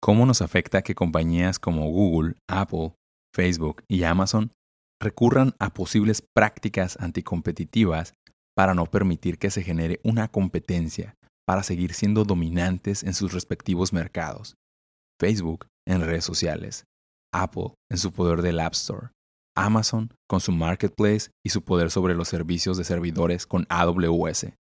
¿Cómo nos afecta que compañías como Google, Apple, Facebook y Amazon recurran a posibles prácticas anticompetitivas para no permitir que se genere una competencia para seguir siendo dominantes en sus respectivos mercados? Facebook en redes sociales, Apple en su poder del App Store, Amazon con su marketplace y su poder sobre los servicios de servidores con AWS,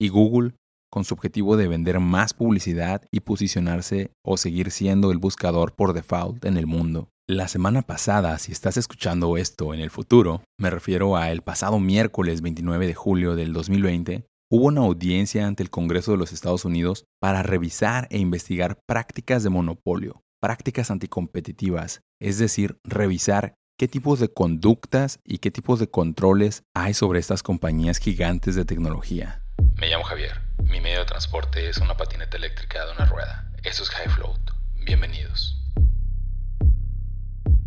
y Google con su objetivo de vender más publicidad y posicionarse o seguir siendo el buscador por default en el mundo. La semana pasada, si estás escuchando esto en el futuro, me refiero a el pasado miércoles 29 de julio del 2020, hubo una audiencia ante el Congreso de los Estados Unidos para revisar e investigar prácticas de monopolio, prácticas anticompetitivas, es decir, revisar qué tipos de conductas y qué tipos de controles hay sobre estas compañías gigantes de tecnología. Me llamo Javier. Mi medio de transporte es una patineta eléctrica de una rueda. Eso es High Float. Bienvenidos.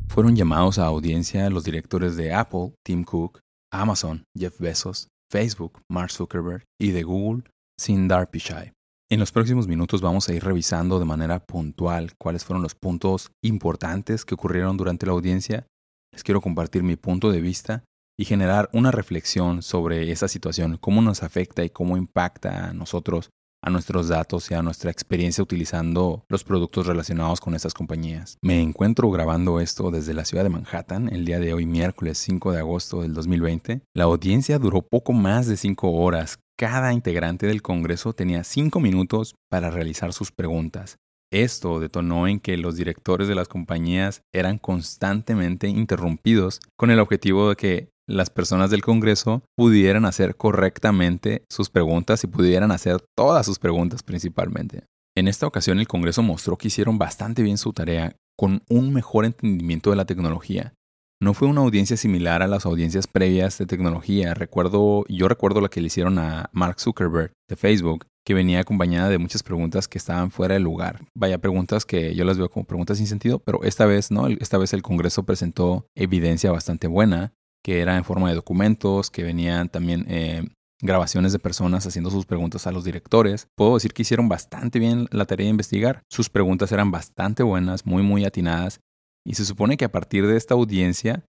Fueron llamados a audiencia los directores de Apple, Tim Cook, Amazon, Jeff Bezos, Facebook, Mark Zuckerberg y de Google, Sundar Pichai. En los próximos minutos vamos a ir revisando de manera puntual cuáles fueron los puntos importantes que ocurrieron durante la audiencia. Les quiero compartir mi punto de vista y generar una reflexión sobre esa situación, cómo nos afecta y cómo impacta a nosotros, a nuestros datos y a nuestra experiencia utilizando los productos relacionados con estas compañías. Me encuentro grabando esto desde la ciudad de Manhattan el día de hoy, miércoles 5 de agosto del 2020. La audiencia duró poco más de 5 horas. Cada integrante del Congreso tenía 5 minutos para realizar sus preguntas. Esto detonó en que los directores de las compañías eran constantemente interrumpidos con el objetivo de que las personas del Congreso pudieran hacer correctamente sus preguntas y pudieran hacer todas sus preguntas principalmente. En esta ocasión el Congreso mostró que hicieron bastante bien su tarea con un mejor entendimiento de la tecnología. No fue una audiencia similar a las audiencias previas de tecnología. Recuerdo, yo recuerdo la que le hicieron a Mark Zuckerberg de Facebook, que venía acompañada de muchas preguntas que estaban fuera de lugar. Vaya, preguntas que yo las veo como preguntas sin sentido, pero esta vez no, esta vez el Congreso presentó evidencia bastante buena que era en forma de documentos, que venían también eh, grabaciones de personas haciendo sus preguntas a los directores. Puedo decir que hicieron bastante bien la tarea de investigar. Sus preguntas eran bastante buenas, muy, muy atinadas. Y se supone que a partir de esta audiencia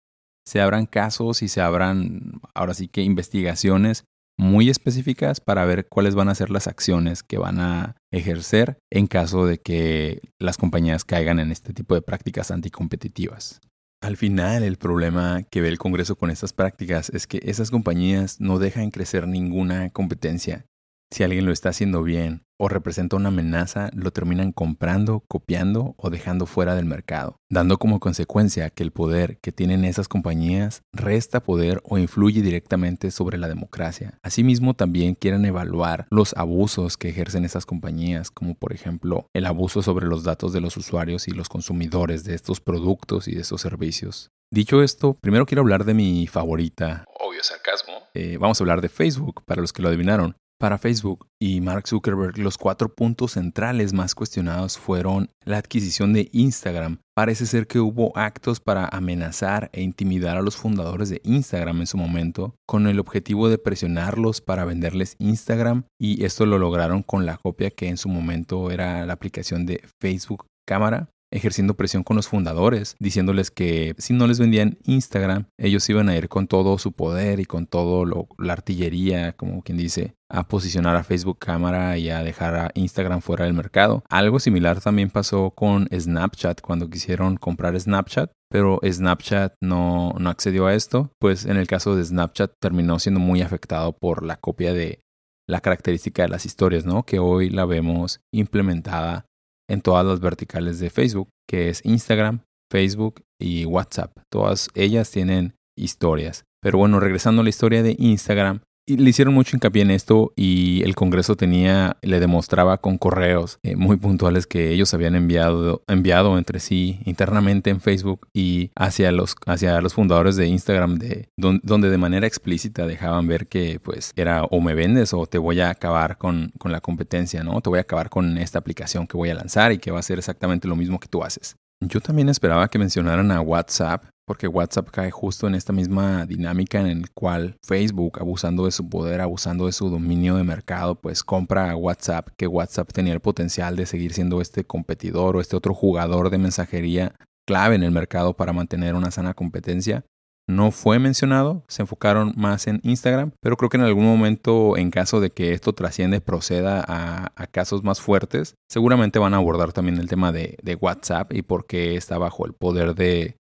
se abran casos y se abran, ahora sí que investigaciones muy específicas para ver cuáles van a ser las acciones que van a ejercer en caso de que las compañías caigan en este tipo de prácticas anticompetitivas. Al final, el problema que ve el Congreso con estas prácticas es que esas compañías no dejan crecer ninguna competencia. Si alguien lo está haciendo bien o representa una amenaza, lo terminan comprando, copiando o dejando fuera del mercado, dando como consecuencia que el poder que tienen esas compañías resta poder o influye directamente sobre la democracia. Asimismo, también quieren evaluar los abusos que ejercen esas compañías, como por ejemplo el abuso sobre los datos de los usuarios y los consumidores de estos productos y de estos servicios. Dicho esto, primero quiero hablar de mi favorita. Obvio sarcasmo. Eh, vamos a hablar de Facebook, para los que lo adivinaron. Para Facebook y Mark Zuckerberg, los cuatro puntos centrales más cuestionados fueron la adquisición de Instagram. Parece ser que hubo actos para amenazar e intimidar a los fundadores de Instagram en su momento, con el objetivo de presionarlos para venderles Instagram, y esto lo lograron con la copia que en su momento era la aplicación de Facebook Cámara ejerciendo presión con los fundadores, diciéndoles que si no les vendían Instagram, ellos iban a ir con todo su poder y con todo la artillería, como quien dice, a posicionar a Facebook cámara y a dejar a Instagram fuera del mercado. Algo similar también pasó con Snapchat cuando quisieron comprar Snapchat, pero Snapchat no, no accedió a esto, pues en el caso de Snapchat terminó siendo muy afectado por la copia de la característica de las historias, ¿no? Que hoy la vemos implementada en todas las verticales de Facebook, que es Instagram, Facebook y WhatsApp. Todas ellas tienen historias. Pero bueno, regresando a la historia de Instagram, y le hicieron mucho hincapié en esto y el Congreso tenía, le demostraba con correos eh, muy puntuales que ellos habían enviado, enviado entre sí internamente en Facebook y hacia los, hacia los fundadores de Instagram, de, donde de manera explícita dejaban ver que pues era o me vendes o te voy a acabar con, con la competencia, ¿no? Te voy a acabar con esta aplicación que voy a lanzar y que va a ser exactamente lo mismo que tú haces. Yo también esperaba que mencionaran a WhatsApp porque WhatsApp cae justo en esta misma dinámica en la cual Facebook, abusando de su poder, abusando de su dominio de mercado, pues compra a WhatsApp, que WhatsApp tenía el potencial de seguir siendo este competidor o este otro jugador de mensajería clave en el mercado para mantener una sana competencia. No fue mencionado, se enfocaron más en Instagram, pero creo que en algún momento, en caso de que esto trasciende, proceda a, casos más fuertes, seguramente van a abordar también el tema de, WhatsApp y por qué está bajo el poder de,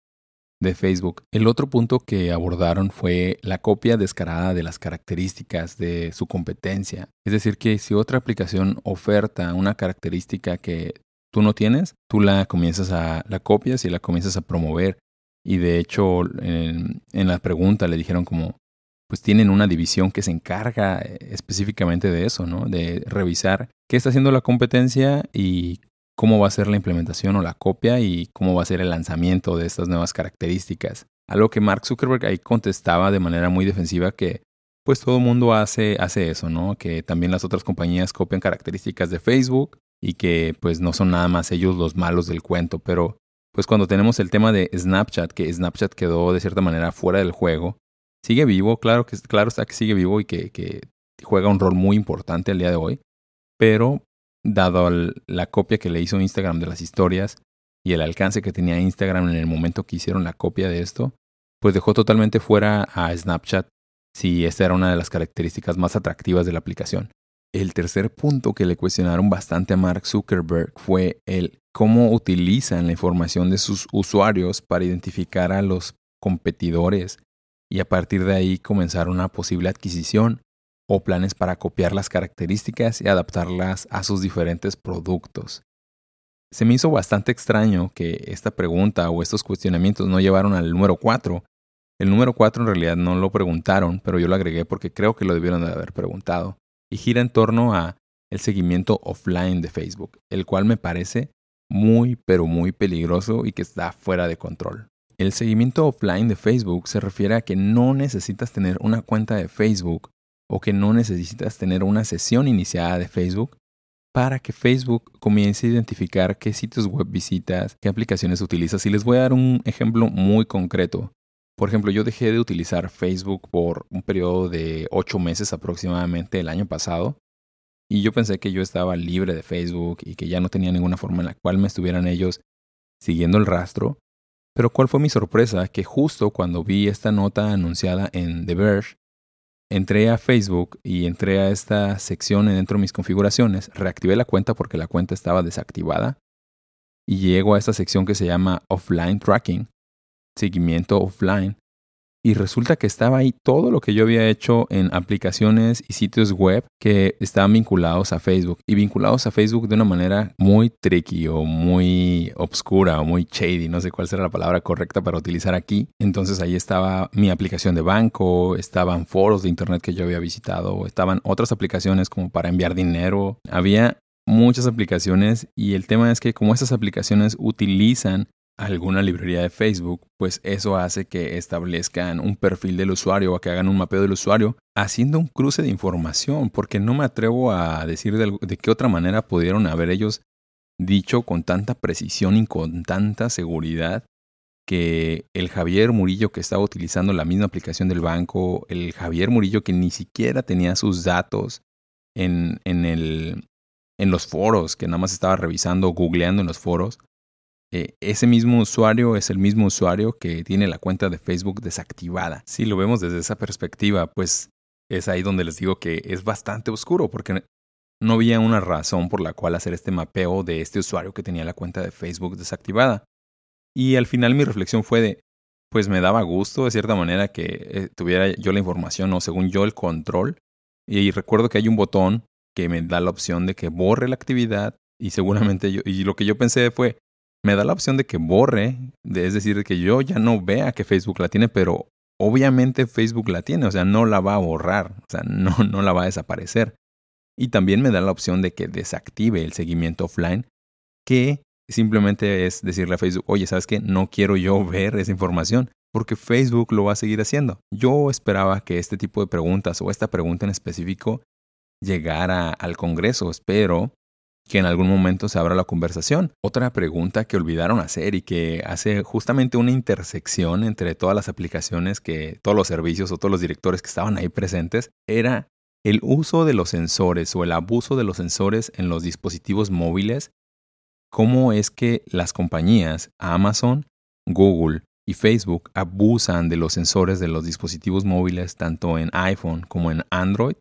de Facebook. El otro punto que abordaron fue la copia descarada de las características de su competencia. Es decir, que si otra aplicación oferta una característica que tú no tienes, tú la comienzas a la copias y la comienzas a promover. Y de hecho, en, la pregunta le dijeron como, pues tienen una división que se encarga eh, específicamente de eso, ¿no? De revisar qué está haciendo la competencia y cómo va a ser la implementación o la copia y cómo va a ser el lanzamiento de estas nuevas características. Algo que Mark Zuckerberg ahí contestaba de manera muy defensiva que pues todo mundo hace, hace eso, ¿no? Que también las otras compañías copian características de Facebook y que pues no son nada más ellos los malos del cuento, pero pues cuando tenemos el tema de Snapchat, que Snapchat quedó de cierta manera fuera del juego, sigue vivo, claro que claro está que sigue vivo y que, que juega un rol muy importante al día de hoy, pero dado la copia que le hizo Instagram de las historias y el alcance que tenía Instagram en el momento que hicieron la copia de esto, pues dejó totalmente fuera a Snapchat si esta era una de las características más atractivas de la aplicación. El tercer punto que le cuestionaron bastante a Mark Zuckerberg fue el cómo utilizan la información de sus usuarios para identificar a los competidores y a partir de ahí comenzar una posible adquisición o planes para copiar las características y adaptarlas a sus diferentes productos. Se me hizo bastante extraño que esta pregunta o estos cuestionamientos no llevaron al número 4. El número 4 en realidad no lo preguntaron, pero yo lo agregué porque creo que lo debieron de haber preguntado. Y gira en torno a el seguimiento offline de Facebook, el cual me parece muy pero muy peligroso y que está fuera de control. El seguimiento offline de Facebook se refiere a que no necesitas tener una cuenta de Facebook o que no necesitas tener una sesión iniciada de Facebook para que Facebook comience a identificar qué sitios web visitas, qué aplicaciones utilizas. Y les voy a dar un ejemplo muy concreto. Por ejemplo, yo dejé de utilizar Facebook por un periodo de ocho meses aproximadamente el año pasado. Y yo pensé que yo estaba libre de Facebook y que ya no tenía ninguna forma en la cual me estuvieran ellos siguiendo el rastro. Pero ¿cuál fue mi sorpresa? Que justo cuando vi esta nota anunciada en The Verge, entré a Facebook y entré a esta sección dentro de mis configuraciones, reactivé la cuenta porque la cuenta estaba desactivada y llego a esta sección que se llama Offline Tracking, seguimiento offline, y resulta que estaba ahí todo lo que yo había hecho en aplicaciones y sitios web que estaban vinculados a Facebook y vinculados a Facebook de una manera muy tricky o muy obscura o muy shady, no sé cuál será la palabra correcta para utilizar aquí. Entonces ahí estaba mi aplicación de banco, estaban foros de internet que yo había visitado, estaban otras aplicaciones como para enviar dinero, había muchas aplicaciones y el tema es que como esas aplicaciones utilizan alguna librería de Facebook, pues eso hace que establezcan un perfil del usuario o que hagan un mapeo del usuario haciendo un cruce de información, porque no me atrevo a decir de, qué otra manera pudieron haber ellos dicho con tanta precisión y con tanta seguridad que el Javier Murillo que estaba utilizando la misma aplicación del banco, el Javier Murillo que ni siquiera tenía sus datos en, en, el, en los foros, que nada más estaba revisando, googleando en los foros, eh, ese mismo usuario es el mismo usuario que tiene la cuenta de Facebook desactivada. Si lo vemos desde esa perspectiva, pues es ahí donde les digo que es bastante oscuro porque no había una razón por la cual hacer este mapeo de este usuario que tenía la cuenta de Facebook desactivada. Y al final mi reflexión fue de, pues me daba gusto de cierta manera que eh, tuviera yo la información o según yo el control. Y recuerdo que hay un botón que me da la opción de que borre la actividad y seguramente yo, y lo que yo pensé fue, me da la opción de que borre, es decir, que yo ya no vea que Facebook la tiene, pero obviamente Facebook la tiene, o sea, no la va a borrar, o sea, no, no la va a desaparecer. Y también me da la opción de que desactive el seguimiento offline, que simplemente es decirle a Facebook, oye, ¿sabes qué? No quiero yo ver esa información, porque Facebook lo va a seguir haciendo. Yo esperaba que este tipo de preguntas o esta pregunta en específico llegara al Congreso, espero que en algún momento se abra la conversación. Otra pregunta que olvidaron hacer y que hace justamente una intersección entre todas las aplicaciones que todos los servicios o todos los directores que estaban ahí presentes era el uso de los sensores o el abuso de los sensores en los dispositivos móviles. ¿Cómo es que las compañías Amazon, Google y Facebook abusan de los sensores de los dispositivos móviles tanto en iPhone como en Android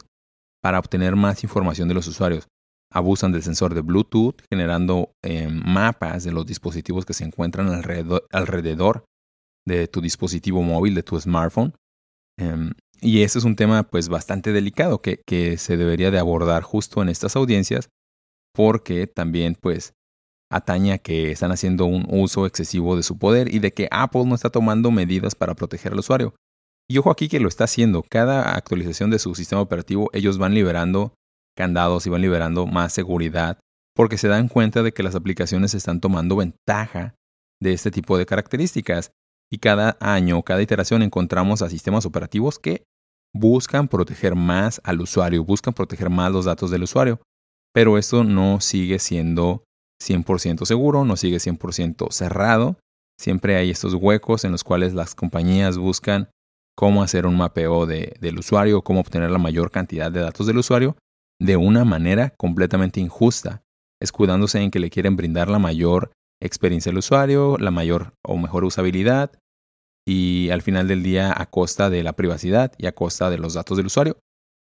para obtener más información de los usuarios? Abusan del sensor de Bluetooth, generando eh, mapas de los dispositivos que se encuentran alrededor, de tu dispositivo móvil, de tu smartphone. Em, y ese es un tema pues bastante delicado que, que se debería de abordar justo en estas audiencias porque también pues atañe a que están haciendo un uso excesivo de su poder y de que Apple no está tomando medidas para proteger al usuario. Y ojo aquí que lo está haciendo. Cada actualización de su sistema operativo ellos van liberando candados y van liberando más seguridad porque se dan cuenta de que las aplicaciones están tomando ventaja de este tipo de características. Y cada año, cada iteración encontramos a sistemas operativos que buscan proteger más al usuario, buscan proteger más los datos del usuario. Pero esto no sigue siendo 100% seguro, no sigue 100% cerrado. Siempre hay estos huecos en los cuales las compañías buscan cómo hacer un mapeo del usuario, cómo obtener la mayor cantidad de datos del usuario de una manera completamente injusta, escudándose en que le quieren brindar la mayor experiencia al usuario, la mayor o mejor usabilidad y al final del día a costa de la privacidad y a costa de los datos del usuario.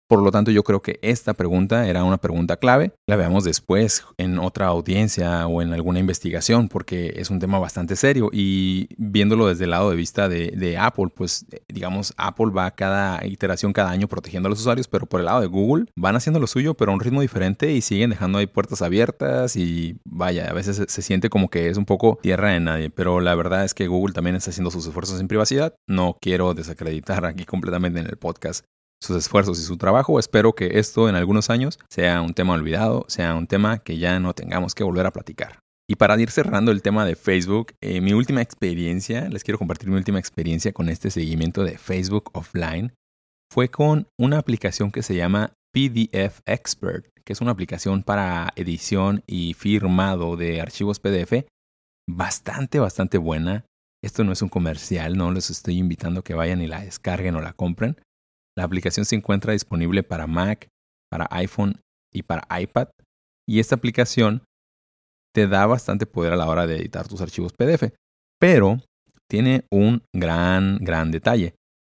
Por lo tanto, yo creo que esta pregunta era una pregunta clave. La veamos después en otra audiencia o en alguna investigación, porque es un tema bastante serio. Y viéndolo desde el lado de vista de, Apple, pues eh, digamos, Apple va cada iteración, cada año protegiendo a los usuarios, pero por el lado de Google van haciendo lo suyo, pero a un ritmo diferente y siguen dejando ahí puertas abiertas. Y vaya, a veces se, se siente como que es un poco tierra de nadie. Pero la verdad es que Google también está haciendo sus esfuerzos en privacidad. No quiero desacreditar aquí completamente en el podcast sus esfuerzos y su trabajo. Espero que esto en algunos años sea un tema olvidado, sea un tema que ya no tengamos que volver a platicar. Y para ir cerrando el tema de Facebook, eh, mi última experiencia, les quiero compartir mi última experiencia con este seguimiento de Facebook offline, fue con una aplicación que se llama PDF Expert, que es una aplicación para edición y firmado de archivos PDF bastante, bastante buena. Esto no es un comercial, no les estoy invitando a que vayan y la descarguen o la compren. La aplicación se encuentra disponible para Mac, para iPhone y para iPad. Y esta aplicación te da bastante poder a la hora de editar tus archivos PDF. Pero tiene un gran, gran detalle.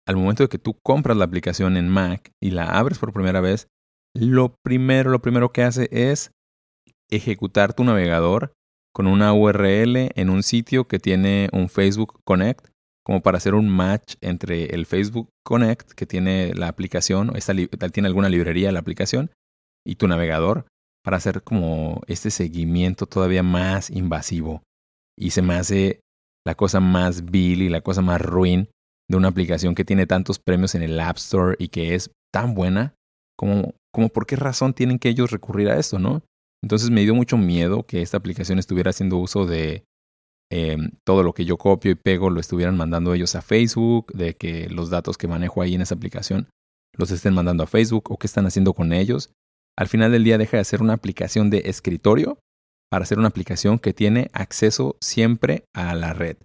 Al momento de que tú compras la aplicación en Mac y la abres por primera vez, lo primero, lo primero que hace es ejecutar tu navegador con una URL en un sitio que tiene un Facebook Connect como para hacer un match entre el Facebook Connect que tiene la aplicación, esta tiene alguna librería la aplicación, y tu navegador, para hacer como este seguimiento todavía más invasivo. Y se me hace la cosa más vil y la cosa más ruin de una aplicación que tiene tantos premios en el App Store y que es tan buena, como, como por qué razón tienen que ellos recurrir a esto, ¿no? Entonces me dio mucho miedo que esta aplicación estuviera haciendo uso de Em, todo lo que yo copio y pego lo estuvieran mandando ellos a Facebook, de que los datos que manejo ahí en esa aplicación los estén mandando a Facebook o qué están haciendo con ellos. Al final del día deja de ser una aplicación de escritorio para ser una aplicación que tiene acceso siempre a la red.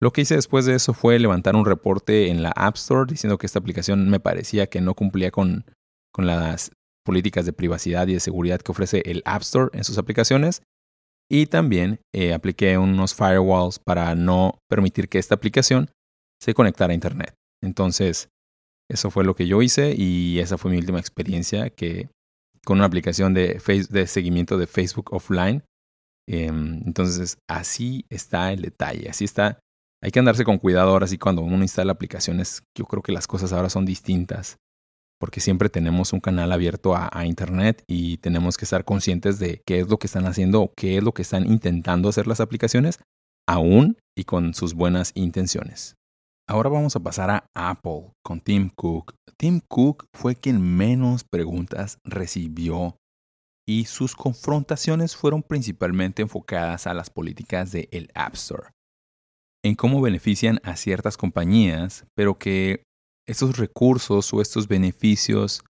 Lo que hice después de eso fue levantar un reporte en la App Store diciendo que esta aplicación me parecía que no cumplía con, con las políticas de privacidad y de seguridad que ofrece el App Store en sus aplicaciones y también eh, apliqué unos firewalls para no permitir que esta aplicación se conectara a Internet. Entonces, eso fue lo que yo hice y esa fue mi última experiencia que con una aplicación de, de seguimiento de Facebook offline. Em, entonces, así está el detalle, así está. Hay que andarse con cuidado ahora sí cuando uno instala aplicaciones. Yo creo que las cosas ahora son distintas porque siempre tenemos un canal abierto a, Internet y tenemos que estar conscientes de qué es lo que están haciendo qué es lo que están intentando hacer las aplicaciones, aún y con sus buenas intenciones. Ahora vamos a pasar a Apple con Tim Cook. Tim Cook fue quien menos preguntas recibió y sus confrontaciones fueron principalmente enfocadas a las políticas del el App Store, en cómo benefician a ciertas compañías, pero que estos recursos o estos beneficios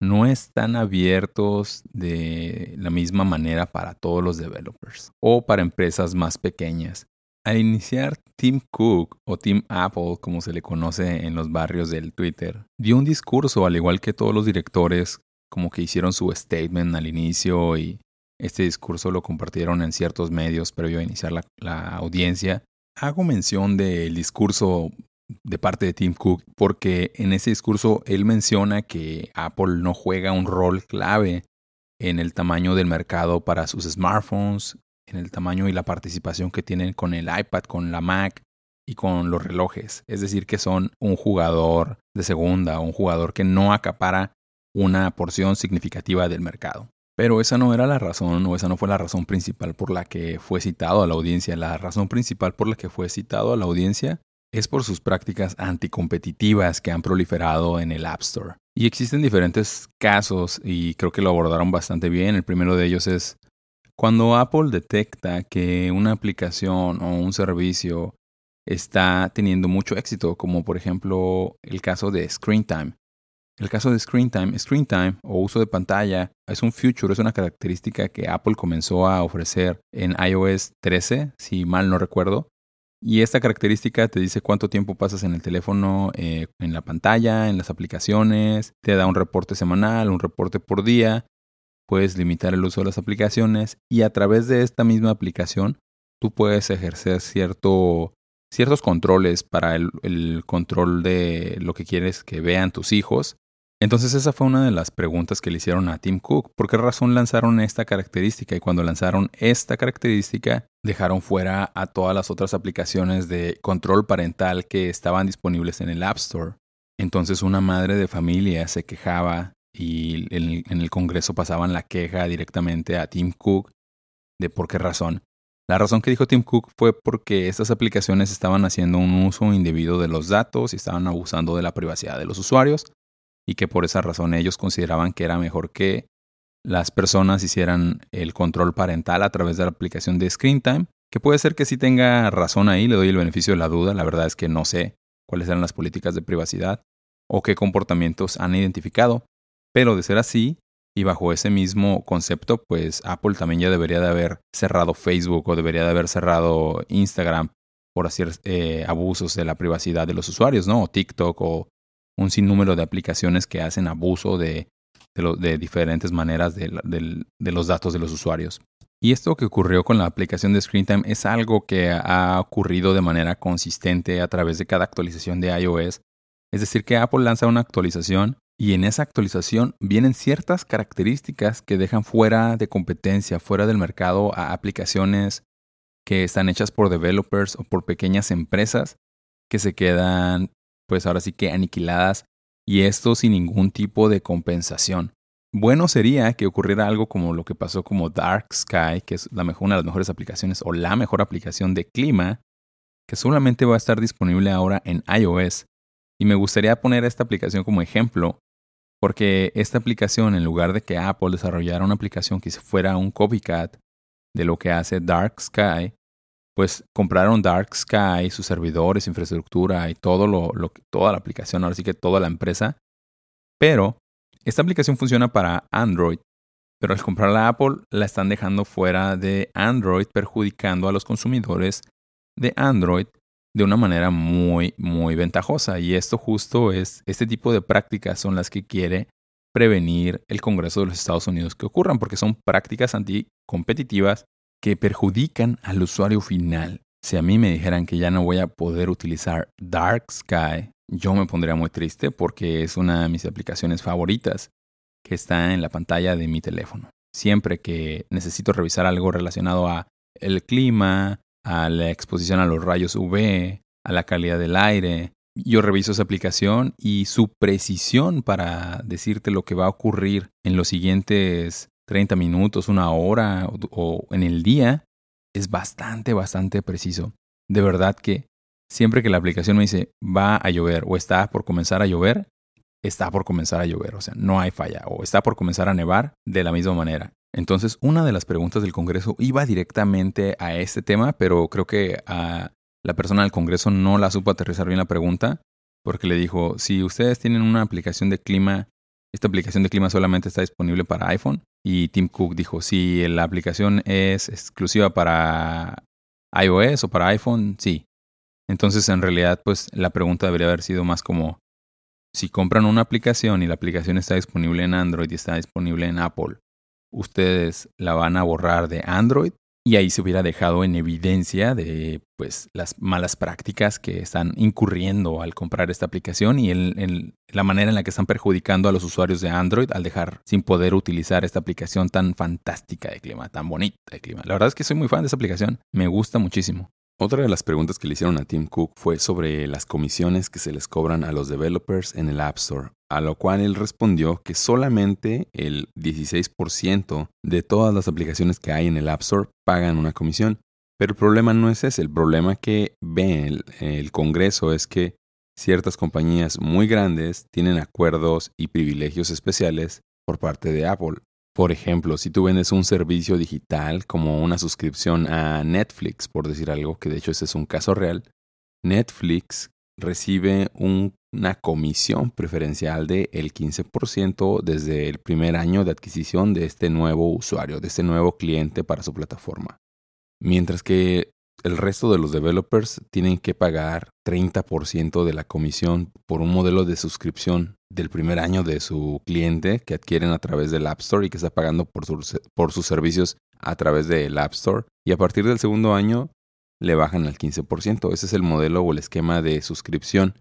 no están abiertos de la misma manera para todos los developers o para empresas más pequeñas. Al iniciar Tim Cook o Tim Apple, como se le conoce en los barrios del Twitter, dio un discurso al igual que todos los directores como que hicieron su statement al inicio y este discurso lo compartieron en ciertos medios previo a iniciar la, la audiencia. Hago mención del discurso de parte de Tim Cook porque en ese discurso él menciona que Apple no juega un rol clave en el tamaño del mercado para sus smartphones, en el tamaño y la participación que tienen con el iPad, con la Mac y con los relojes. Es decir, que son un jugador de segunda, un jugador que no acapara una porción significativa del mercado. Pero esa no era la razón, o esa no fue la razón principal por la que fue citado a la audiencia. La razón principal por la que fue citado a la audiencia es por sus prácticas anticompetitivas que han proliferado en el App Store. Y existen diferentes casos y creo que lo abordaron bastante bien. El primero de ellos es cuando Apple detecta que una aplicación o un servicio está teniendo mucho éxito, como por ejemplo el caso de Screen Time. El caso de Screen Time, Screen Time o uso de pantalla es un feature, es una característica que Apple comenzó a ofrecer en iOS 13, si mal no recuerdo. Y esta característica te dice cuánto tiempo pasas en el teléfono, eh, en la pantalla, en las aplicaciones, te da un reporte semanal, un reporte por día, puedes limitar el uso de las aplicaciones y a través de esta misma aplicación tú puedes ejercer cierto ciertos controles para el, control de lo que quieres que vean tus hijos. Entonces esa fue una de las preguntas que le hicieron a Tim Cook. ¿Por qué razón lanzaron esta característica? Y cuando lanzaron esta característica, dejaron fuera a todas las otras aplicaciones de control parental que estaban disponibles en el App Store. Entonces una madre de familia se quejaba y en el Congreso pasaban la queja directamente a Tim Cook de por qué razón la razón que dijo Tim Cook fue porque estas aplicaciones estaban haciendo un uso indebido de los datos y estaban abusando de la privacidad de los usuarios y que por esa razón ellos consideraban que era mejor que las personas hicieran el control parental a través de la aplicación de Screen Time, que puede ser que sí tenga razón ahí, le doy el beneficio de la duda, la verdad es que no sé cuáles eran las políticas de privacidad o qué comportamientos han identificado, pero de ser así, y bajo ese mismo concepto, pues Apple también ya debería de haber cerrado Facebook o debería de haber cerrado Instagram por hacer eh, abusos de la privacidad de los usuarios, ¿no? O TikTok o un sinnúmero de aplicaciones que hacen abuso de, de, diferentes maneras de, de, los datos de los usuarios. Y esto que ocurrió con la aplicación de ScreenTime es algo que ha ocurrido de manera consistente a través de cada actualización de iOS. Es decir, que Apple lanza una actualización y en esa actualización vienen ciertas características que dejan fuera de competencia, fuera del mercado a aplicaciones que están hechas por developers o por pequeñas empresas que se quedan pues ahora sí que aniquiladas y esto sin ningún tipo de compensación. Bueno sería que ocurriera algo como lo que pasó como Dark Sky, que es la mejor, una de las mejores aplicaciones o la mejor aplicación de clima, que solamente va a estar disponible ahora en iOS. Y me gustaría poner esta aplicación como ejemplo porque esta aplicación, en lugar de que Apple desarrollara una aplicación que fuera un copycat de lo que hace Dark Sky, pues compraron Dark Sky, sus servidores, infraestructura y todo lo, toda la aplicación, ahora sí que toda la empresa. Pero esta aplicación funciona para Android, pero al comprarla Apple la están dejando fuera de Android, perjudicando a los consumidores de Android de una manera muy, muy ventajosa. Y esto justo es, este tipo de prácticas son las que quiere prevenir el Congreso de los Estados Unidos que ocurran, porque son prácticas anticompetitivas que perjudican al usuario final. Si a mí me dijeran que ya no voy a poder utilizar Dark Sky, yo me pondría muy triste porque es una de mis aplicaciones favoritas que está en la pantalla de mi teléfono. Siempre que necesito revisar algo relacionado a el clima, a la exposición a los rayos UV, a la calidad del aire. Yo reviso esa aplicación y su precisión para decirte lo que va a ocurrir en los siguientes 30 minutos, una hora o, en el día es bastante, bastante preciso. De verdad que siempre que la aplicación me dice va a llover o está por comenzar a llover, está por comenzar a llover. O sea, no hay falla. O está por comenzar a nevar de la misma manera. Entonces, una de las preguntas del Congreso iba directamente a este tema, pero creo que a la persona del Congreso no la supo aterrizar bien la pregunta, porque le dijo, si ustedes tienen una aplicación de clima esta aplicación de clima solamente está disponible para iPhone. Y Tim Cook dijo, si la aplicación es exclusiva para iOS o para iPhone, sí. Entonces, en realidad, pues la pregunta debería haber sido más como, si compran una aplicación y la aplicación está disponible en Android y está disponible en Apple, ¿ustedes la van a borrar de Android y ahí se hubiera dejado en evidencia de pues las malas prácticas que están incurriendo al comprar esta aplicación y la manera en la que están perjudicando a los usuarios de Android al dejar sin poder utilizar esta aplicación tan fantástica de clima, tan bonita de clima. La verdad es que soy muy fan de esta aplicación, me gusta muchísimo. Otra de las preguntas que le hicieron a Tim Cook fue sobre las comisiones que se les cobran a los developers en el App Store, a lo cual él respondió que solamente el 16% de todas las aplicaciones que hay en el App Store pagan una comisión. Pero el problema no es ese, el problema que ve el, el Congreso es que ciertas compañías muy grandes tienen acuerdos y privilegios especiales por parte de Apple. Por ejemplo, si tú vendes un servicio digital como una suscripción a Netflix, por decir algo, que de hecho ese es un caso real, Netflix recibe una comisión preferencial del el 15% desde el primer año de adquisición de este nuevo usuario, de este nuevo cliente para su plataforma. Mientras que el resto de los developers tienen que pagar 30% de la comisión por un modelo de suscripción del primer año de su cliente que adquieren a través del App Store y que está pagando por, por sus servicios a través del App Store. Y a partir del segundo año le bajan al 15%. Ese es el modelo o el esquema de suscripción.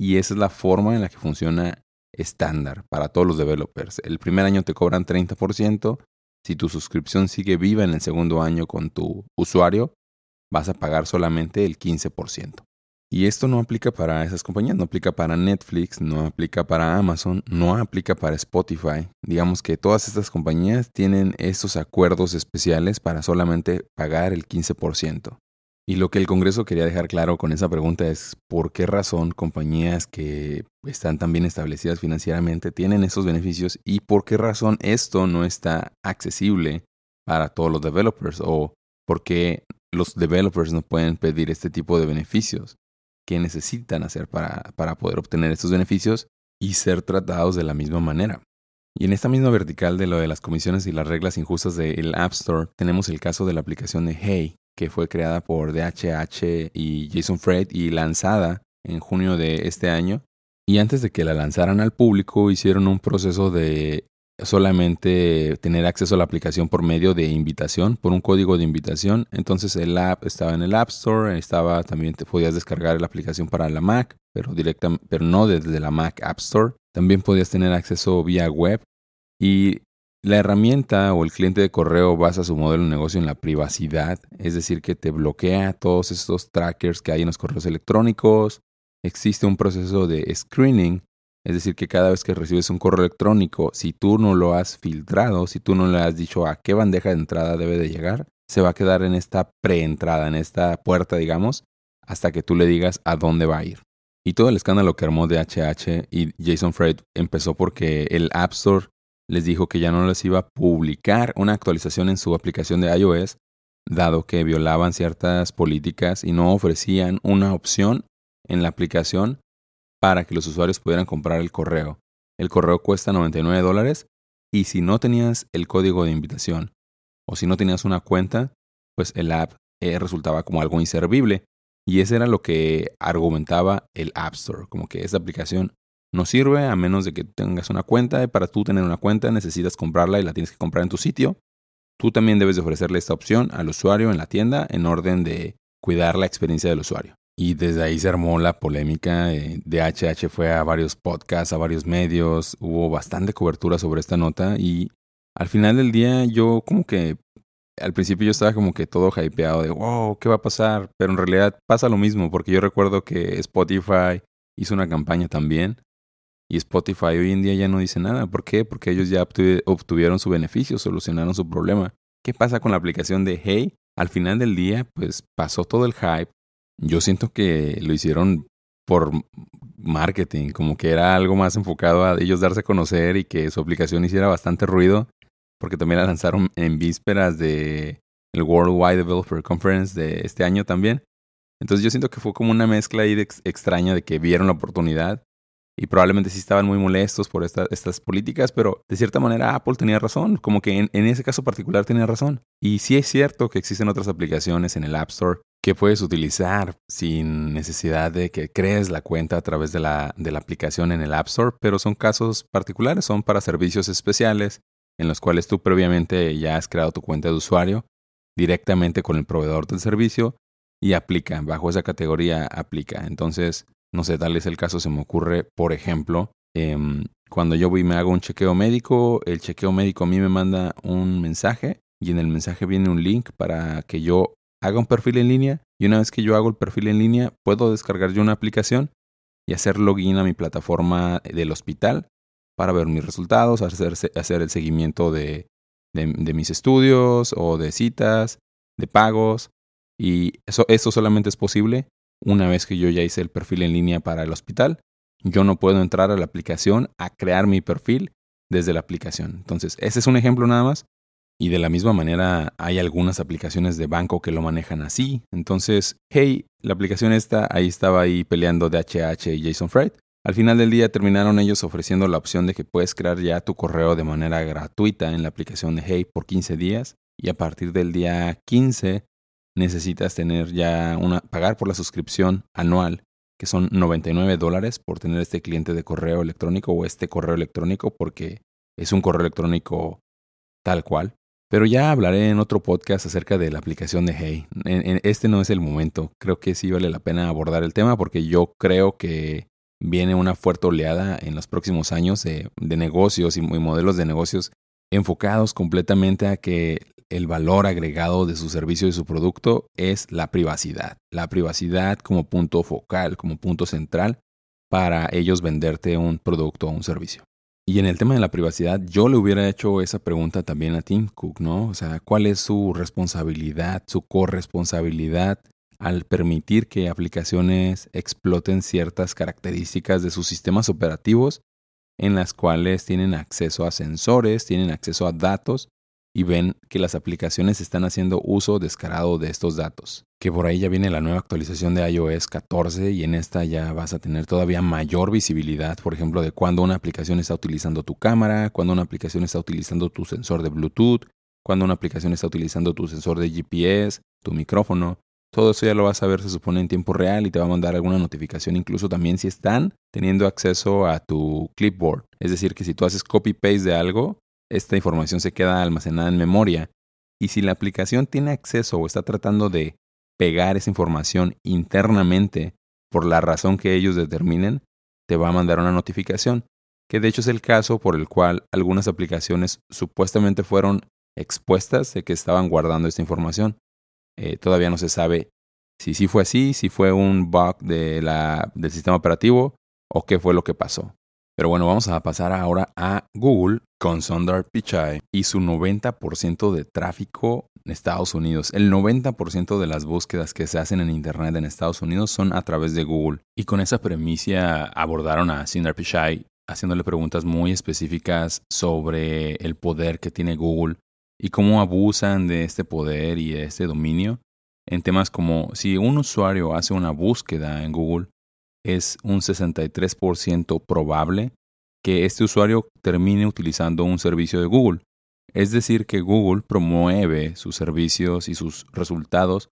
Y esa es la forma en la que funciona estándar para todos los developers. El primer año te cobran 30%. Si tu suscripción sigue viva en el segundo año con tu usuario, vas a pagar solamente el 15%. Y esto no aplica para esas compañías, no aplica para Netflix, no aplica para Amazon, no aplica para Spotify. Digamos que todas estas compañías tienen estos acuerdos especiales para solamente pagar el 15%. Y lo que el Congreso quería dejar claro con esa pregunta es por qué razón compañías que están tan bien establecidas financieramente tienen esos beneficios y por qué razón esto no está accesible para todos los developers o por qué los developers no pueden pedir este tipo de beneficios que necesitan hacer para, para poder obtener estos beneficios y ser tratados de la misma manera. Y en esta misma vertical de lo de las comisiones y las reglas injustas del App Store, tenemos el caso de la aplicación de Hey, que fue creada por DHH y Jason Fred y lanzada en junio de este año. Y antes de que la lanzaran al público, hicieron un proceso de solamente tener acceso a la aplicación por medio de invitación, por un código de invitación. Entonces el app estaba en el App Store, estaba también te podías descargar la aplicación para la Mac, pero directa, pero no desde la Mac App Store. También podías tener acceso vía web y la herramienta o el cliente de correo basa su modelo de negocio en la privacidad, es decir, que te bloquea todos estos trackers que hay en los correos electrónicos. Existe un proceso de screening es decir, que cada vez que recibes un correo electrónico, si tú no lo has filtrado, si tú no le has dicho a qué bandeja de entrada debe de llegar, se va a quedar en esta preentrada, en esta puerta, digamos, hasta que tú le digas a dónde va a ir. Y todo el escándalo que armó DHH y Jason Fred empezó porque el App Store les dijo que ya no les iba a publicar una actualización en su aplicación de iOS, dado que violaban ciertas políticas y no ofrecían una opción en la aplicación para que los usuarios pudieran comprar el correo. El correo cuesta 99 dólares y si no tenías el código de invitación o si no tenías una cuenta, pues el app eh, resultaba como algo inservible. Y ese era lo que argumentaba el App Store, como que esta aplicación no sirve a menos de que tengas una cuenta. Y para tú tener una cuenta necesitas comprarla y la tienes que comprar en tu sitio. Tú también debes de ofrecerle esta opción al usuario en la tienda en orden de cuidar la experiencia del usuario. Y desde ahí se armó la polémica. DHH fue a varios podcasts, a varios medios, hubo bastante cobertura sobre esta nota y al final del día yo como que al principio yo estaba como que todo hypeado de wow, ¿qué va a pasar? Pero en realidad pasa lo mismo porque yo recuerdo que Spotify hizo una campaña también y Spotify hoy en día ya no dice nada. ¿Por qué? Porque ellos ya obtuvieron su beneficio, solucionaron su problema. ¿Qué pasa con la aplicación de Hey? Al final del día, pues pasó todo el hype, yo siento que lo hicieron por marketing, como que era algo más enfocado a ellos darse a conocer y que su aplicación hiciera bastante ruido, porque también la lanzaron en vísperas de el Worldwide Developer Conference de este año también. Entonces yo siento que fue como una mezcla ahí extraña de que vieron la oportunidad y probablemente sí estaban muy molestos por estas políticas, pero de cierta manera Apple tenía razón, como que en, ese caso particular tenía razón. Y sí es cierto que existen otras aplicaciones en el App Store que puedes utilizar sin necesidad de que crees la cuenta a través de la, aplicación en el App Store, pero son casos particulares, son para servicios especiales en los cuales tú previamente ya has creado tu cuenta de usuario directamente con el proveedor del servicio y aplica, bajo esa categoría aplica. Entonces, no sé, tal es el caso, se me ocurre, por ejemplo, em, cuando yo voy y me hago un chequeo médico, el chequeo médico a mí me manda un mensaje y en el mensaje viene un link para que yo haga un perfil en línea y una vez que yo hago el perfil en línea puedo descargar yo una aplicación y hacer login a mi plataforma del hospital para ver mis resultados, hacer, hacer el seguimiento de, de, mis estudios o de citas, de pagos. Y eso, eso solamente es posible una vez que yo ya hice el perfil en línea para el hospital, yo no puedo entrar a la aplicación a crear mi perfil desde la aplicación. Entonces, ese es un ejemplo nada más. Y de la misma manera hay algunas aplicaciones de banco que lo manejan así. Entonces, hey, la aplicación esta, ahí estaba ahí peleando DHH y Jason Fried. Al final del día terminaron ellos ofreciendo la opción de que puedes crear ya tu correo de manera gratuita en la aplicación de Hey por 15 días y a partir del día 15 necesitas tener ya una, pagar por la suscripción anual, que son 99 dólares por tener este cliente de correo electrónico o este correo electrónico, porque es un correo electrónico tal cual. Pero ya hablaré en otro podcast acerca de la aplicación de Hey. este no es el momento. Creo que sí vale la pena abordar el tema porque yo creo que viene una fuerte oleada en los próximos años de, negocios y modelos de negocios enfocados completamente a que el valor agregado de su servicio y su producto es la privacidad. La privacidad como punto focal, como punto central para ellos venderte un producto o un servicio. Y en el tema de la privacidad, yo le hubiera hecho esa pregunta también a Tim Cook, ¿no? O sea, ¿cuál es su responsabilidad, su corresponsabilidad al permitir que aplicaciones exploten ciertas características de sus sistemas operativos en las cuales tienen acceso a sensores, tienen acceso a datos y ven que las aplicaciones están haciendo uso descarado de estos datos. Que por ahí ya viene la nueva actualización de iOS 14 y en esta ya vas a tener todavía mayor visibilidad, por ejemplo, de cuando una aplicación está utilizando tu cámara, cuando una aplicación está utilizando tu sensor de Bluetooth, cuando una aplicación está utilizando tu sensor de GPS, tu micrófono. Todo eso ya lo vas a ver, se supone, en tiempo real y te va a mandar alguna notificación, incluso también si están teniendo acceso a tu clipboard. Es decir, que si tú haces copy-paste de algo, esta información se queda almacenada en memoria. Y si la aplicación tiene acceso o está tratando de pegar esa información internamente por la razón que ellos determinen, te va a mandar una notificación, que de hecho es el caso por el cual algunas aplicaciones supuestamente fueron expuestas de que estaban guardando esta información. Eh, todavía no se sabe si sí fue así, si fue un bug de la, del sistema operativo o qué fue lo que pasó. Pero bueno, vamos a pasar ahora a Google con Sundar Pichai y su 90% de tráfico en Estados Unidos. El 90% de las búsquedas que se hacen en Internet en Estados Unidos son a través de Google. Y con esa premisa abordaron a Sundar Pichai haciéndole preguntas muy específicas sobre el poder que tiene Google y cómo abusan de este poder y de este dominio en temas como si un usuario hace una búsqueda en Google, es un 63% probable que este usuario termine utilizando un servicio de Google. Es decir, que Google promueve sus servicios y sus resultados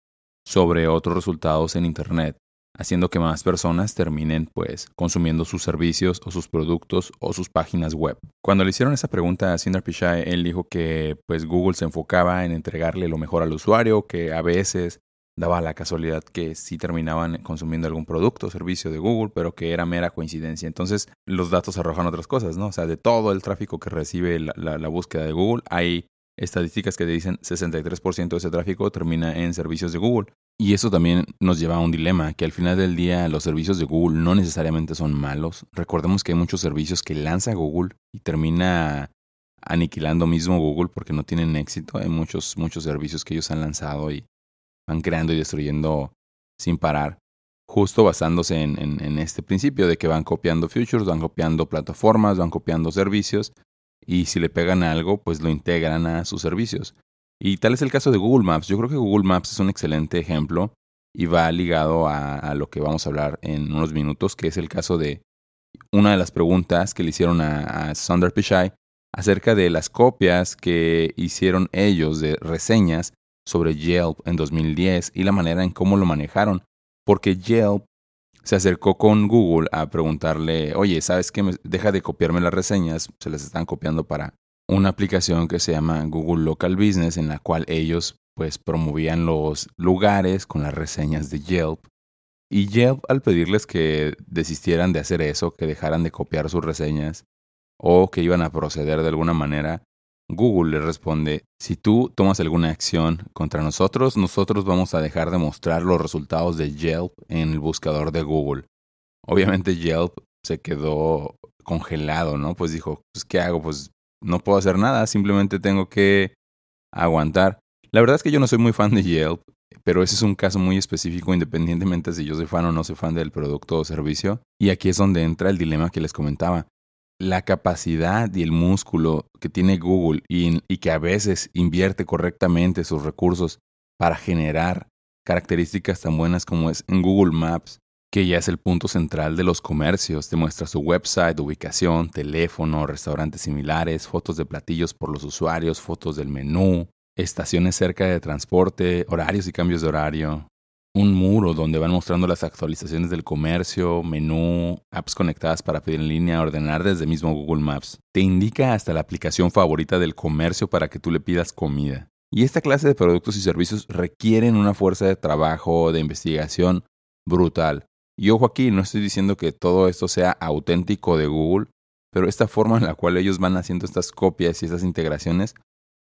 sobre otros resultados en Internet, haciendo que más personas terminen pues consumiendo sus servicios o sus productos o sus páginas web. Cuando le hicieron esa pregunta a Sundar Pichai, él dijo que pues Google se enfocaba en entregarle lo mejor al usuario, que a veces daba la casualidad que sí terminaban consumiendo algún producto o servicio de Google, pero que era mera coincidencia. Entonces los datos arrojan otras cosas, ¿no? O sea, de todo el tráfico que recibe la, búsqueda de Google, hay estadísticas que te dicen 63% de ese tráfico termina en servicios de Google. Y eso también nos lleva a un dilema, que al final del día los servicios de Google no necesariamente son malos. Recordemos que hay muchos servicios que lanza Google y termina aniquilando mismo Google porque no tienen éxito. Hay muchos, muchos servicios que ellos han lanzado y van creando y destruyendo sin parar, justo basándose en, este principio de que van copiando futures, van copiando plataformas, van copiando servicios y si le pegan algo, pues lo integran a sus servicios. Y tal es el caso de Google Maps. Yo creo que Google Maps es un excelente ejemplo y va ligado a, lo que vamos a hablar en unos minutos, que es el caso de una de las preguntas que le hicieron a, a Sundar Pichai acerca de las copias que hicieron ellos de reseñas sobre Yelp en 2010 y la manera en cómo lo manejaron, porque Yelp se acercó con Google a preguntarle, oye, ¿sabes qué? Deja de copiarme las reseñas, se las están copiando para una aplicación que se llama Google Local Business, en la cual ellos pues promovían los lugares con las reseñas de Yelp. Y Yelp al pedirles que desistieran de hacer eso, que dejaran de copiar sus reseñas, o que iban a proceder de alguna manera, Google le responde, si tú tomas alguna acción contra nosotros, nosotros vamos a dejar de mostrar los resultados de Yelp en el buscador de Google. Obviamente Yelp se quedó congelado, ¿no? Pues dijo, pues ¿qué hago? Pues no puedo hacer nada, simplemente tengo que aguantar. La verdad es que yo no soy muy fan de Yelp, pero ese es un caso muy específico independientemente si yo soy fan o no soy fan del producto o servicio. Y aquí es donde entra el dilema que les comentaba la capacidad y el músculo que tiene Google y, que a veces invierte correctamente sus recursos para generar características tan buenas como es en Google Maps, que ya es el punto central de los comercios, te muestra su website, ubicación, teléfono, restaurantes similares, fotos de platillos por los usuarios, fotos del menú, estaciones cerca de transporte, horarios y cambios de horario, un muro donde van mostrando las actualizaciones del comercio, menú, apps conectadas para pedir en línea, ordenar desde mismo Google Maps. Te indica hasta la aplicación favorita del comercio para que tú le pidas comida. Y esta clase de productos y servicios requieren una fuerza de trabajo, de investigación brutal. Y ojo aquí, no estoy diciendo que todo esto sea auténtico de Google, pero esta forma en la cual ellos van haciendo estas copias y estas integraciones,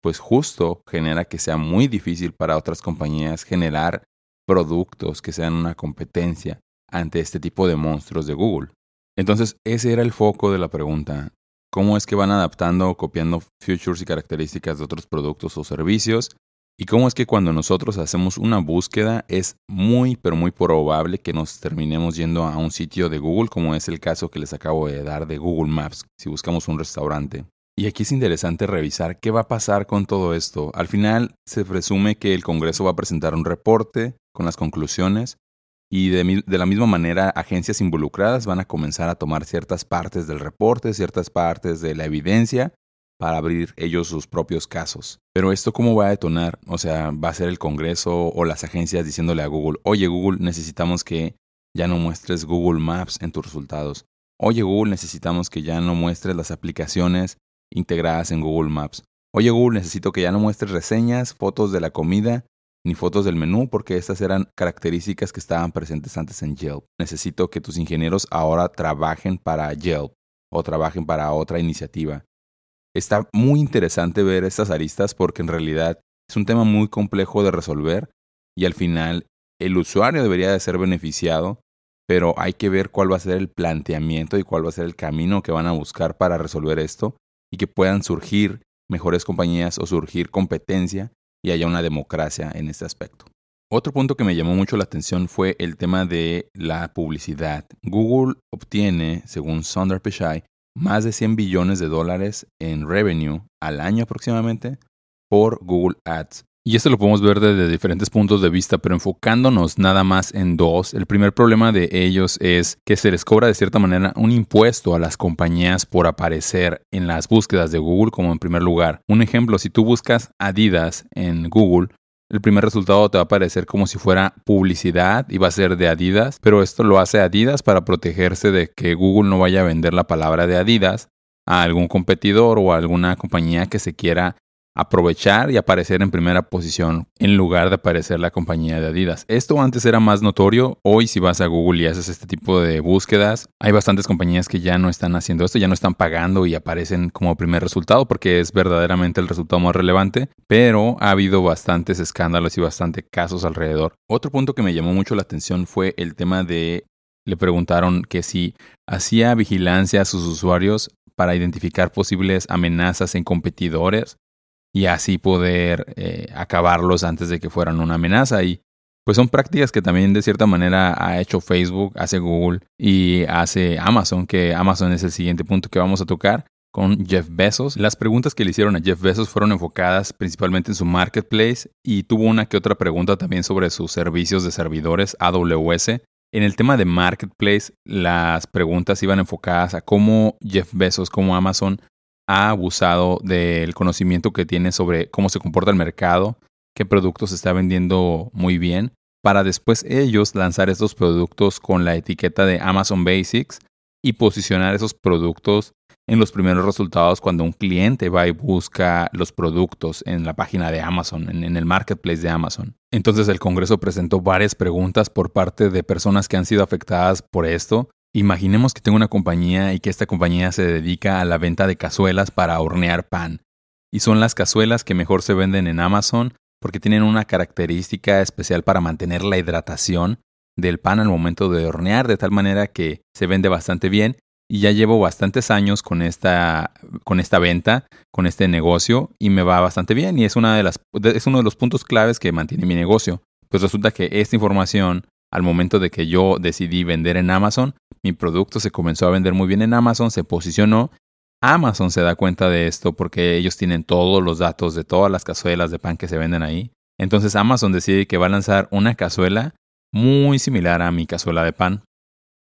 pues justo genera que sea muy difícil para otras compañías generar productos que sean una competencia ante este tipo de monstruos de Google. Entonces, ese era el foco de la pregunta. ¿Cómo es que van adaptando o copiando features y características de otros productos o servicios? ¿Y cómo es que cuando nosotros hacemos una búsqueda es muy, pero muy probable que nos terminemos yendo a un sitio de Google, como es el caso que les acabo de dar de Google Maps, si buscamos un restaurante? Y aquí es interesante revisar qué va a pasar con todo esto. Al final se presume que el Congreso va a presentar un reporte con las conclusiones y de, la misma manera agencias involucradas van a comenzar a tomar ciertas partes del reporte, ciertas partes de la evidencia para abrir ellos sus propios casos. Pero esto cómo va a detonar? O sea, va a ser el Congreso o las agencias diciéndole a Google, oye Google, necesitamos que ya no muestres Google Maps en tus resultados. Oye Google, necesitamos que ya no muestres las aplicaciones integradas en Google Maps. Oye Google, necesito que ya no muestres reseñas, fotos de la comida, ni fotos del menú, porque estas eran características que estaban presentes antes en Yelp. Necesito que tus ingenieros ahora trabajen para Yelp o trabajen para otra iniciativa. Está muy interesante ver estas aristas porque en realidad es un tema muy complejo de resolver y al final el usuario debería de ser beneficiado, pero hay que ver cuál va a ser el planteamiento y cuál va a ser el camino que van a buscar para resolver esto y que puedan surgir mejores compañías o surgir competencia y haya una democracia en este aspecto. Otro punto que me llamó mucho la atención fue el tema de la publicidad. Google obtiene, según Sundar Pichai, más de 100 billones de dólares en revenue al año aproximadamente por Google Ads. Y esto lo podemos ver desde diferentes puntos de vista, pero enfocándonos nada más en dos, el primer problema de ellos es que se les cobra de cierta manera un impuesto a las compañías por aparecer en las búsquedas de Google como en primer lugar. Un ejemplo, si tú buscas Adidas en Google, el primer resultado te va a aparecer como si fuera publicidad y va a ser de Adidas, pero esto lo hace Adidas para protegerse de que Google no vaya a vender la palabra de Adidas a algún competidor o a alguna compañía que se quiera aprovechar y aparecer en primera posición en lugar de aparecer la compañía de Adidas. Esto antes era más notorio, hoy si vas a Google y haces este tipo de búsquedas, hay bastantes compañías que ya no están haciendo esto, ya no están pagando y aparecen como primer resultado porque es verdaderamente el resultado más relevante, pero ha habido bastantes escándalos y bastantes casos alrededor. Otro punto que me llamó mucho la atención fue el tema de le preguntaron que si hacía vigilancia a sus usuarios para identificar posibles amenazas en competidores y así poder eh, acabarlos antes de que fueran una amenaza. Y pues son prácticas que también de cierta manera ha hecho Facebook, hace Google y hace Amazon, que Amazon es el siguiente punto que vamos a tocar con Jeff Bezos. Las preguntas que le hicieron a Jeff Bezos fueron enfocadas principalmente en su marketplace y tuvo una que otra pregunta también sobre sus servicios de servidores AWS En el tema de Marketplace, las preguntas iban enfocadas a cómo Jeff Bezos, como Amazon, ha abusado del conocimiento que tiene sobre cómo se comporta el mercado, qué productos está vendiendo muy bien, para después ellos lanzar estos productos con la etiqueta de Amazon Basics y posicionar esos productos en los primeros resultados cuando un cliente va y busca los productos en la página de Amazon, en, el marketplace de Amazon. Entonces el Congreso presentó varias preguntas por parte de personas que han sido afectadas por esto. Imaginemos que tengo una compañía y que esta compañía se dedica a la venta de cazuelas para hornear pan. Y son las cazuelas que mejor se venden en Amazon porque tienen una característica especial para mantener la hidratación del pan al momento de hornear de tal manera que se vende bastante bien y ya llevo bastantes años con esta, con esta venta, con este negocio y me va bastante bien y es, una de las, es uno de los puntos claves que mantiene mi negocio. Pues resulta que esta información, al momento de que yo decidí vender en Amazon, mi producto se comenzó a vender muy bien en Amazon, se posicionó. Amazon se da cuenta de esto porque ellos tienen todos los datos de todas las cazuelas de pan que se venden ahí. Entonces Amazon decide que va a lanzar una cazuela muy similar a mi cazuela de pan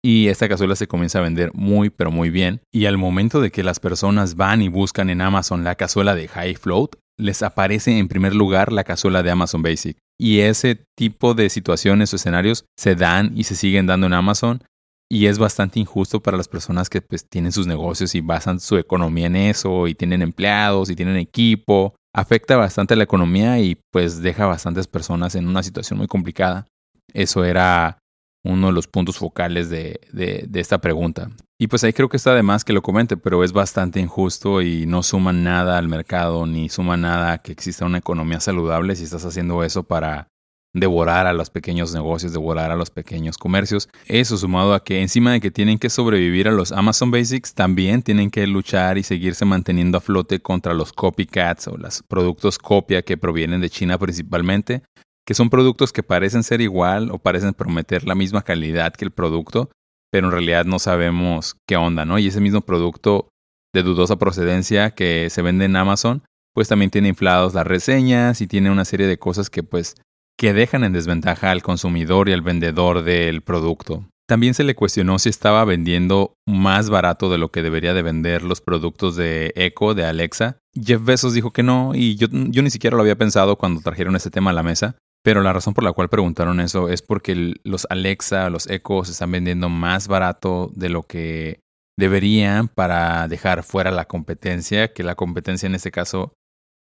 y esta cazuela se comienza a vender muy pero muy bien. Y al momento de que las personas van y buscan en Amazon la cazuela de High Float, les aparece en primer lugar la cazuela de Amazon Basic. Y ese tipo de situaciones o escenarios se dan y se siguen dando en Amazon. Y es bastante injusto para las personas que pues, tienen sus negocios y basan su economía en eso y tienen empleados y tienen equipo. Afecta bastante la economía y pues deja a bastantes personas en una situación muy complicada. Eso era uno de los puntos focales de, de, esta pregunta. Y pues ahí creo que está de más que lo comente, pero es bastante injusto y no suma nada al mercado, ni suma nada a que exista una economía saludable si estás haciendo eso para devorar a los pequeños negocios, devorar a los pequeños comercios. Eso sumado a que encima de que tienen que sobrevivir a los Amazon Basics, también tienen que luchar y seguirse manteniendo a flote contra los copycats o los productos copia que provienen de China principalmente, que son productos que parecen ser igual o parecen prometer la misma calidad que el producto, pero en realidad no sabemos qué onda, ¿no? Y ese mismo producto de dudosa procedencia que se vende en Amazon, pues también tiene inflados las reseñas y tiene una serie de cosas que pues que dejan en desventaja al consumidor y al vendedor del producto. También se le cuestionó si estaba vendiendo más barato de lo que debería de vender los productos de Echo, de Alexa. Jeff Bezos dijo que no y yo, yo ni siquiera lo había pensado cuando trajeron ese tema a la mesa. Pero la razón por la cual preguntaron eso es porque los Alexa, los Echo se están vendiendo más barato de lo que deberían para dejar fuera la competencia, que la competencia en este caso,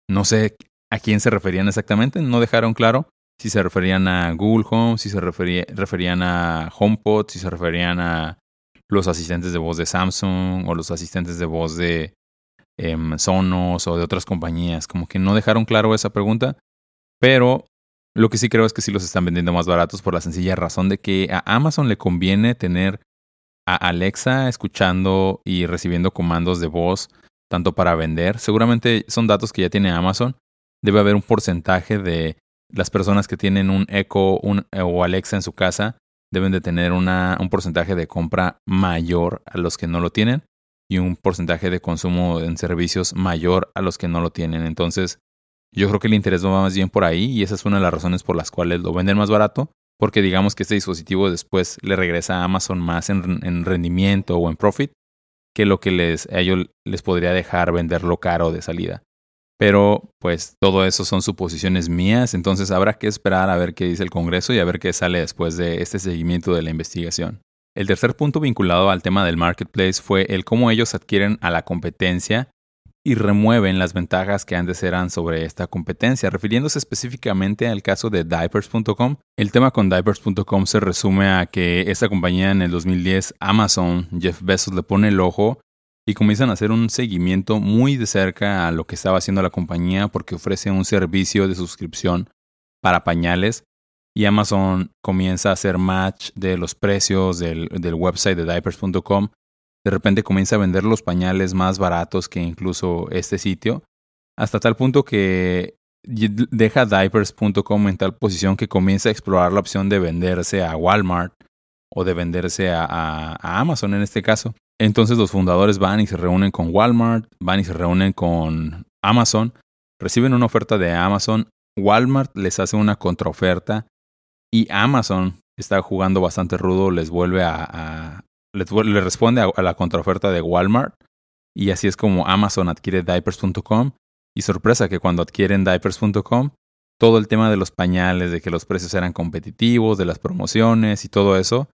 no sé a quién se referían exactamente, no dejaron claro si se referían a Google Home, si se referían a HomePod, si se referían a los asistentes de voz de Samsung o los asistentes de voz de em, Sonos o de otras compañías. Como que no dejaron claro esa pregunta, pero lo que sí creo es que sí los están vendiendo más baratos por la sencilla razón de que a Amazon le conviene tener a Alexa escuchando y recibiendo comandos de voz tanto para vender. Seguramente son datos que ya tiene Amazon. Debe haber un porcentaje de las personas que tienen un Echo o Alexa en su casa deben de tener una, un porcentaje de compra mayor a los que no lo tienen y un porcentaje de consumo en servicios mayor a los que no lo tienen. Entonces, yo creo que el interés va más bien por ahí y esa es una de las razones por las cuales lo venden más barato, porque digamos que este dispositivo después le regresa a Amazon más en, rendimiento o en profit que lo que a ellos les podría dejar venderlo caro de salida. Pero pues todo eso son suposiciones mías, entonces habrá que esperar a ver qué dice el Congreso y a ver qué sale después de este seguimiento de la investigación. El tercer punto vinculado al tema del marketplace fue el cómo ellos adquieren a la competencia y remueven las ventajas que antes eran sobre esta competencia. Refiriéndose específicamente al caso de diapers.com, el tema con diapers.com se resume a que esta compañía en el 2010, Amazon, Jeff Bezos le pone el ojo y comienzan a hacer un seguimiento muy de cerca a lo que estaba haciendo la compañía porque ofrece un servicio de suscripción para pañales y Amazon comienza a hacer match de los precios del, del website de diapers.com de repente comienza a vender los pañales más baratos que incluso este sitio, hasta tal punto que deja diapers.com en tal posición que comienza a explorar la opción de venderse a Walmart o de venderse a, Amazon en este caso. Entonces los fundadores van y se reúnen con Walmart, van y se reúnen con Amazon, reciben una oferta de Amazon, Walmart les hace una contraoferta y Amazon está jugando bastante rudo, les vuelve a, le responde a, la contraoferta de Walmart y así es como Amazon adquiere diapers.com y sorpresa que cuando adquieren diapers.com todo el tema de los pañales, de que los precios eran competitivos, de las promociones y todo eso,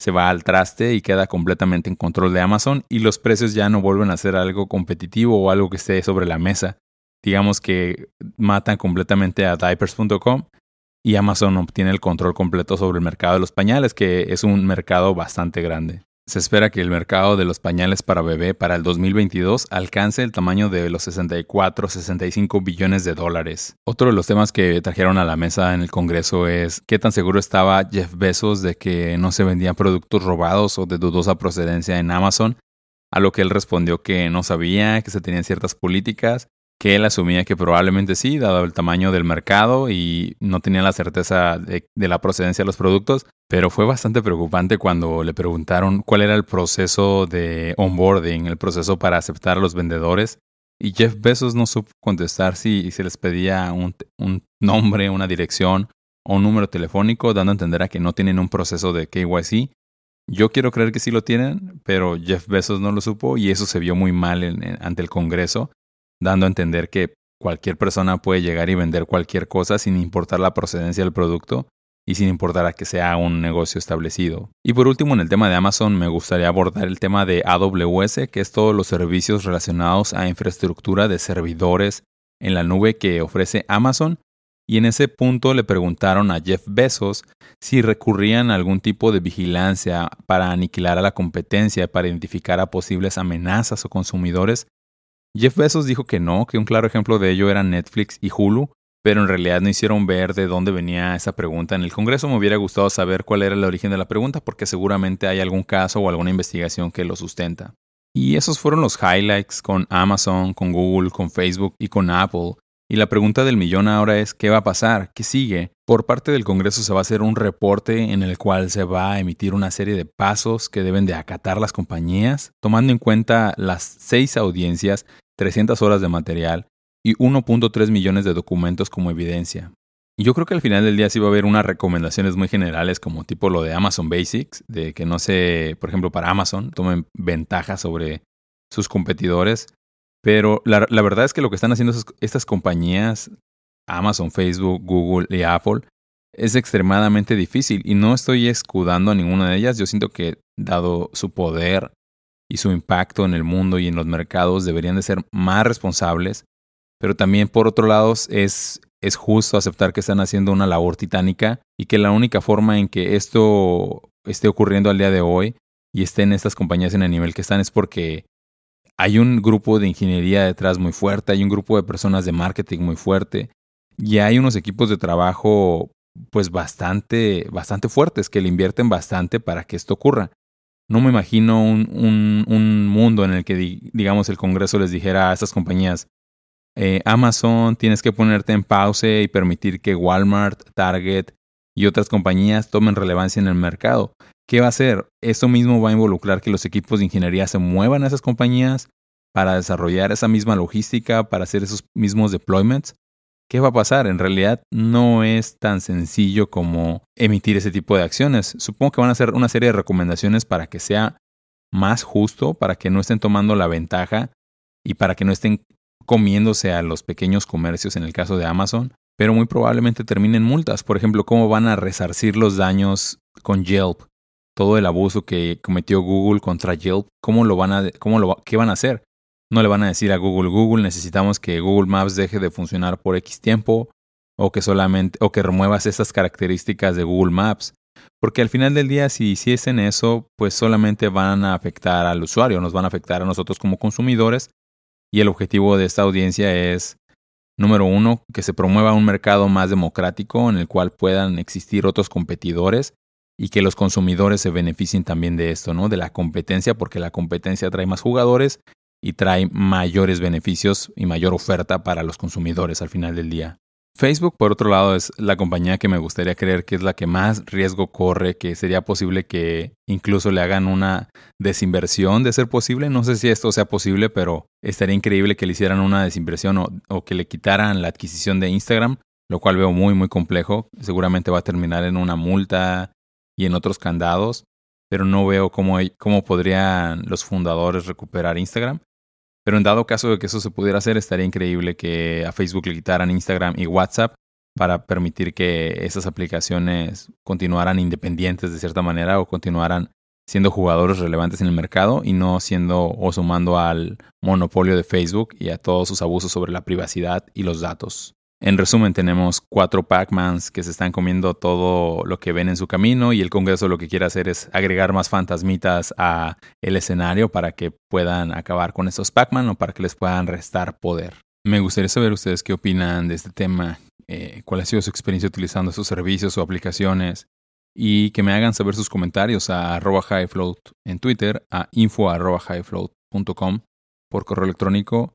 se va al traste y queda completamente en control de Amazon y los precios ya no vuelven a ser algo competitivo o algo que esté sobre la mesa. Digamos que matan completamente a diapers.com y Amazon obtiene el control completo sobre el mercado de los pañales, que es un mercado bastante grande. Se espera que el mercado de los pañales para bebé para el 2022 alcance el tamaño de los 64-65 billones de dólares. Otro de los temas que trajeron a la mesa en el Congreso es qué tan seguro estaba Jeff Bezos de que no se vendían productos robados o de dudosa procedencia en Amazon, a lo que él respondió que no sabía, que se tenían ciertas políticas que él asumía que probablemente sí, dado el tamaño del mercado y no tenía la certeza de, la procedencia de los productos, pero fue bastante preocupante cuando le preguntaron cuál era el proceso de onboarding, el proceso para aceptar a los vendedores. Y Jeff Bezos no supo contestar si se les pedía un, nombre, una dirección o un número telefónico, dando a entender a que no tienen un proceso de KYC. Yo quiero creer que sí lo tienen, pero Jeff Bezos no lo supo y eso se vio muy mal ante el Congreso dando a entender que cualquier persona puede llegar y vender cualquier cosa sin importar la procedencia del producto y sin importar a que sea un negocio establecido. Y por último, en el tema de Amazon, me gustaría abordar el tema de AWS, que es todos los servicios relacionados a infraestructura de servidores en la nube que ofrece Amazon. Y en ese punto le preguntaron a Jeff Bezos si recurrían a algún tipo de vigilancia para aniquilar a la competencia, para identificar a posibles amenazas o consumidores Jeff Bezos dijo que no, que un claro ejemplo de ello era Netflix y Hulu, pero en realidad no hicieron ver de dónde venía esa pregunta. En el Congreso me hubiera gustado saber cuál era el origen de la pregunta, porque seguramente hay algún caso o alguna investigación que lo sustenta. Y esos fueron los highlights con Amazon, con Google, con Facebook y con Apple. Y la pregunta del millón ahora es, ¿qué va a pasar? ¿Qué sigue? Por parte del Congreso se va a hacer un reporte en el cual se va a emitir una serie de pasos que deben de acatar las compañías, tomando en cuenta las seis audiencias, 300 horas de material y 1.3 millones de documentos como evidencia. Yo creo que al final del día sí va a haber unas recomendaciones muy generales como tipo lo de Amazon Basics, de que no se, por ejemplo, para Amazon tomen ventaja sobre sus competidores pero la, verdad es que lo que están haciendo estas compañías, Amazon, Facebook, Google y Apple, es extremadamente difícil y no estoy escudando a ninguna de ellas. Yo siento que dado su poder y su impacto en el mundo y en los mercados deberían de ser más responsables, pero también por otro lado es, es justo aceptar que están haciendo una labor titánica y que la única forma en que esto esté ocurriendo al día de hoy y estén estas compañías en el nivel que están es porque hay un grupo de ingeniería detrás muy fuerte, hay un grupo de personas de marketing muy fuerte y hay unos equipos de trabajo pues bastante, bastante fuertes que le invierten bastante para que esto ocurra. No me imagino un, un, mundo en el que, digamos, el Congreso les dijera a estas compañías, eh, Amazon, tienes que ponerte en pausa y permitir que Walmart, Target y otras compañías tomen relevancia en el mercado. ¿Qué va a hacer? Eso mismo va a involucrar que los equipos de ingeniería se muevan a esas compañías para desarrollar esa misma logística, para hacer esos mismos deployments. ¿Qué va a pasar? En realidad no es tan sencillo como emitir ese tipo de acciones. Supongo que van a hacer una serie de recomendaciones para que sea más justo, para que no estén tomando la ventaja y para que no estén comiéndose a los pequeños comercios en el caso de Amazon, pero muy probablemente terminen multas. Por ejemplo, cómo van a resarcir los daños con Yelp todo el abuso que cometió Google contra Yelp, ¿cómo lo van a, cómo lo, qué van a hacer? No le van a decir a Google, Google, necesitamos que Google Maps deje de funcionar por X tiempo, o que solamente, o que remuevas esas características de Google Maps. Porque al final del día, si hiciesen eso, pues solamente van a afectar al usuario, nos van a afectar a nosotros como consumidores. Y el objetivo de esta audiencia es, número uno, que se promueva un mercado más democrático en el cual puedan existir otros competidores y que los consumidores se beneficien también de esto, ¿no? De la competencia, porque la competencia trae más jugadores y trae mayores beneficios y mayor oferta para los consumidores al final del día. Facebook, por otro lado, es la compañía que me gustaría creer que es la que más riesgo corre, que sería posible que incluso le hagan una desinversión de ser posible. No sé si esto sea posible, pero estaría increíble que le hicieran una desinversión o, o que le quitaran la adquisición de Instagram, lo cual veo muy, muy complejo. Seguramente va a terminar en una multa y en otros candados, pero no veo cómo, cómo podrían los fundadores recuperar Instagram. Pero en dado caso de que eso se pudiera hacer, estaría increíble que a Facebook le quitaran Instagram y WhatsApp para permitir que esas aplicaciones continuaran independientes de cierta manera o continuaran siendo jugadores relevantes en el mercado y no siendo o sumando al monopolio de Facebook y a todos sus abusos sobre la privacidad y los datos. En resumen, tenemos cuatro Pac-Mans que se están comiendo todo lo que ven en su camino y el Congreso lo que quiere hacer es agregar más fantasmitas a el escenario para que puedan acabar con esos Pac-Man o para que les puedan restar poder. Me gustaría saber ustedes qué opinan de este tema, eh, cuál ha sido su experiencia utilizando estos servicios o aplicaciones y que me hagan saber sus comentarios a arroba highfloat en Twitter, a info arroba highfloat.com por correo electrónico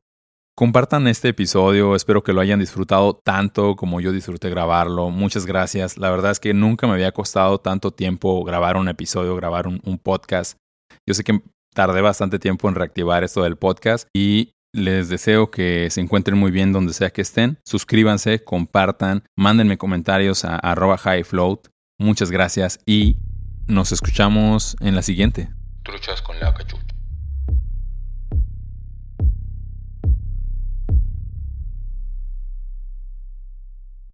Compartan este episodio, espero que lo hayan disfrutado tanto como yo disfruté grabarlo. Muchas gracias. La verdad es que nunca me había costado tanto tiempo grabar un episodio, grabar un, podcast. Yo sé que tardé bastante tiempo en reactivar esto del podcast y les deseo que se encuentren muy bien donde sea que estén. Suscríbanse, compartan, mándenme comentarios a arroba highfloat. Muchas gracias y nos escuchamos en la siguiente. Truchas con la cachucha.